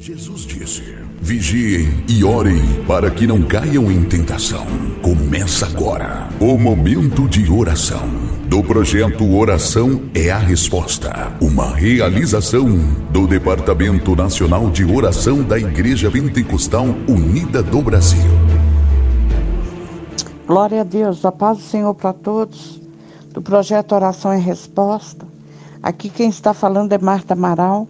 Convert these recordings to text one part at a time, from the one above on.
Jesus disse: Vigiem e orem para que não caiam em tentação. Começa agora o momento de oração do projeto Oração é a Resposta, uma realização do Departamento Nacional de Oração da Igreja Pentecostal Unida do Brasil. Glória a Deus, a paz do Senhor para todos, do projeto Oração é Resposta. Aqui quem está falando é Marta Amaral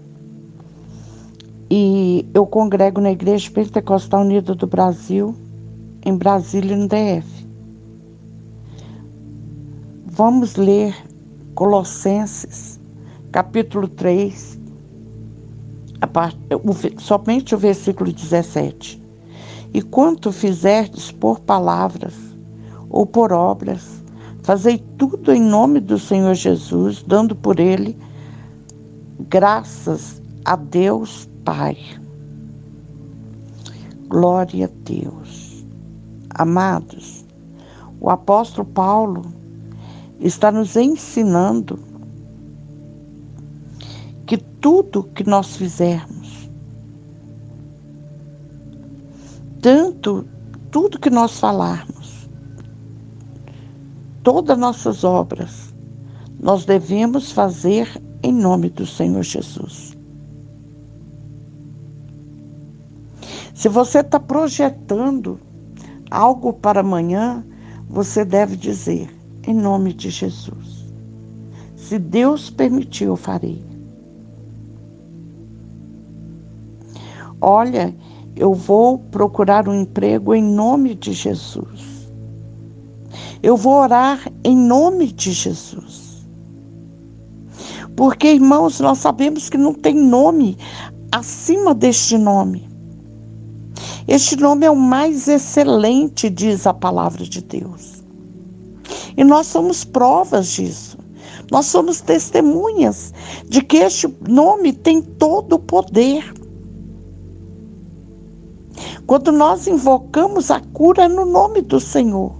e eu congrego na Igreja Pentecostal Unida do Brasil, em Brasília, no DF. Vamos ler Colossenses, capítulo 3, part... somente o versículo 17. E quanto fizerdes por palavras ou por obras, fazei tudo em nome do Senhor Jesus, dando por ele graças a Deus Pai. Glória a Deus. Amados, o apóstolo Paulo está nos ensinando que tudo que nós fizermos, tanto tudo que nós falarmos, todas nossas obras, nós devemos fazer em nome do Senhor Jesus. Se você está projetando algo para amanhã, você deve dizer: em nome de Jesus. Se Deus permitir, eu farei. Olha, eu vou procurar um emprego em nome de Jesus. Eu vou orar em nome de Jesus. Porque, irmãos, nós sabemos que não tem nome acima deste nome. Este nome é o mais excelente, diz a palavra de Deus. E nós somos provas disso. Nós somos testemunhas de que este nome tem todo o poder. Quando nós invocamos a cura no nome do Senhor.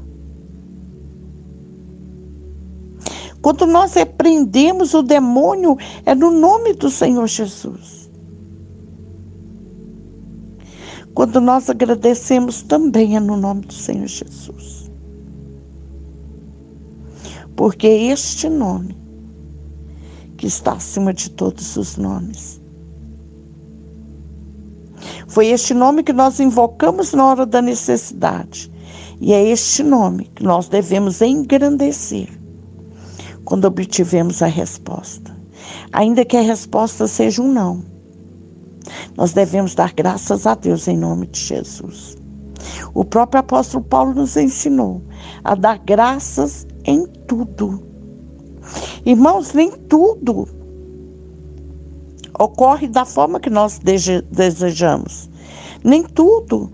Quando nós repreendemos o demônio, é no nome do Senhor Jesus. Quando nós agradecemos, também é no nome do Senhor Jesus. Porque é este nome que está acima de todos os nomes. Foi este nome que nós invocamos na hora da necessidade. E é este nome que nós devemos engrandecer quando obtivemos a resposta. Ainda que a resposta seja um não. Nós devemos dar graças a Deus em nome de Jesus. O próprio apóstolo Paulo nos ensinou a dar graças em tudo. Irmãos, nem tudo ocorre da forma que nós desejamos. Nem tudo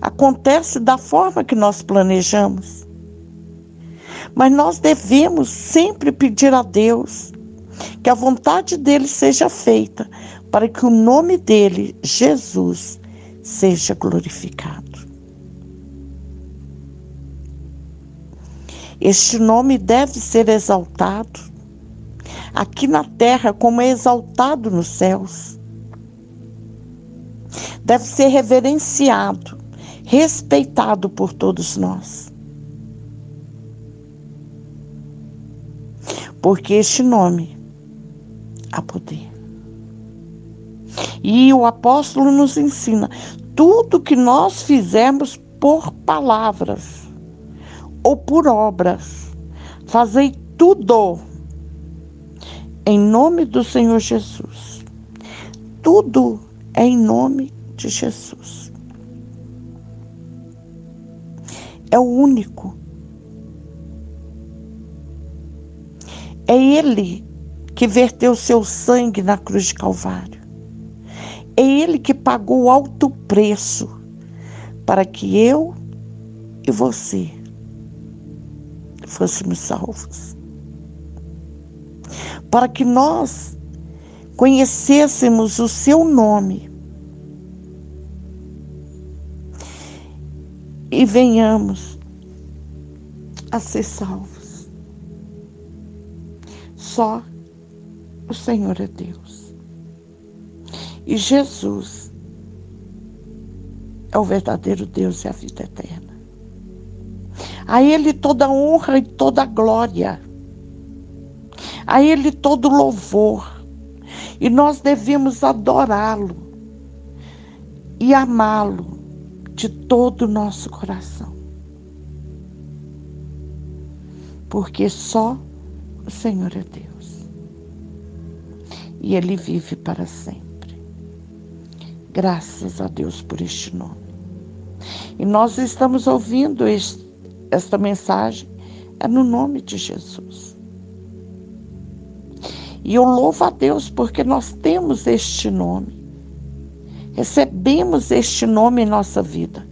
acontece da forma que nós planejamos. Mas nós devemos sempre pedir a Deus que a vontade dele seja feita, para que o nome dele, Jesus, seja glorificado. Este nome deve ser exaltado aqui na terra, como é exaltado nos céus. Deve ser reverenciado, respeitado por todos nós. Porque este nome há poder. E o apóstolo nos ensina: tudo que nós fizermos por palavras ou por obras, fazei tudo em nome do Senhor Jesus. Tudo é em nome de Jesus. É o único. É Ele que verteu seu sangue na cruz de Calvário. É Ele que pagou alto preço para que eu e você fôssemos salvos. Para que nós conhecêssemos o seu nome e venhamos a ser salvos. Só o Senhor é Deus. E Jesus é o verdadeiro Deus e a vida eterna. A Ele toda honra e toda glória. A Ele todo louvor. E nós devemos adorá-lo e amá-lo de todo o nosso coração. Porque só o Senhor é Deus. E Ele vive para sempre. Graças a Deus por este nome. E nós estamos ouvindo este, esta mensagem é no nome de Jesus. E eu louvo a Deus porque nós temos este nome. Recebemos este nome em nossa vida,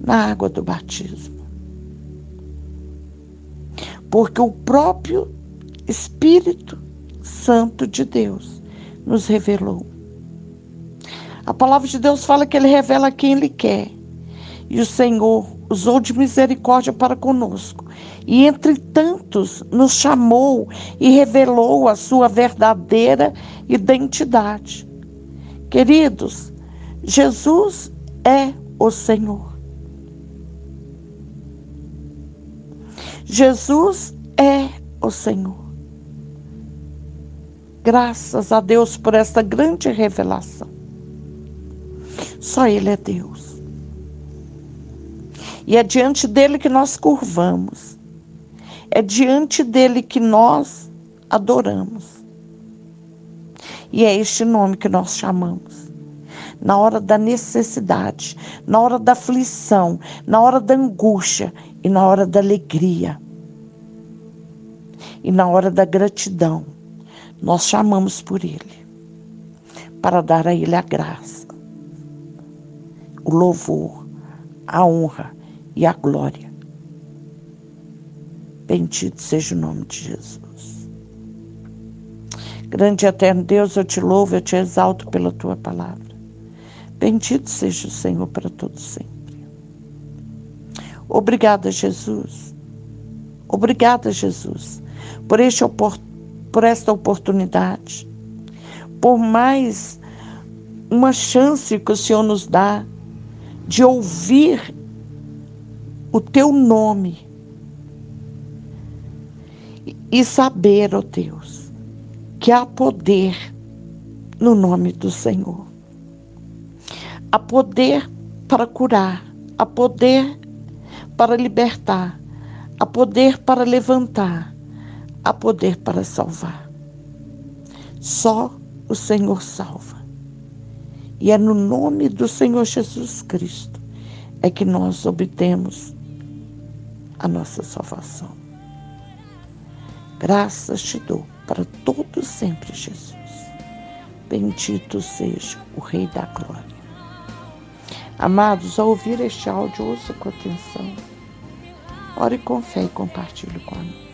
na água do batismo. Porque o próprio Espírito Santo de Deus nos revelou. A palavra de Deus fala que ele revela quem ele quer. E o Senhor usou de misericórdia para conosco. E entre tantos nos chamou e revelou a sua verdadeira identidade. Queridos, Jesus é o Senhor. Jesus é o Senhor. Graças a Deus por esta grande revelação. Só Ele é Deus. E é diante dele que nós curvamos. É diante dele que nós adoramos. E é este nome que nós chamamos. Na hora da necessidade, na hora da aflição, na hora da angústia e na hora da alegria. E na hora da gratidão, nós chamamos por Ele, para dar a Ele a graça, o louvor, a honra e a glória. Bendito seja o nome de Jesus. Grande e eterno Deus, eu te louvo, eu te exalto pela tua palavra. Bendito seja o Senhor para todos sempre. Obrigada, Jesus. Obrigada, Jesus, por, este, por esta oportunidade, por mais uma chance que o Senhor nos dá de ouvir o teu nome e saber, ó oh Deus, que há poder no nome do Senhor. Há poder para curar, há poder para libertar, há poder para levantar, há poder para salvar. Só o Senhor salva. E é no nome do Senhor Jesus Cristo é que nós obtemos a nossa salvação. Graças te dou para todo sempre, Jesus. Bendito seja o Rei da Glória. Amados, ao ouvir este áudio, ouça com atenção. Ore com fé e compartilhe com a mim. Que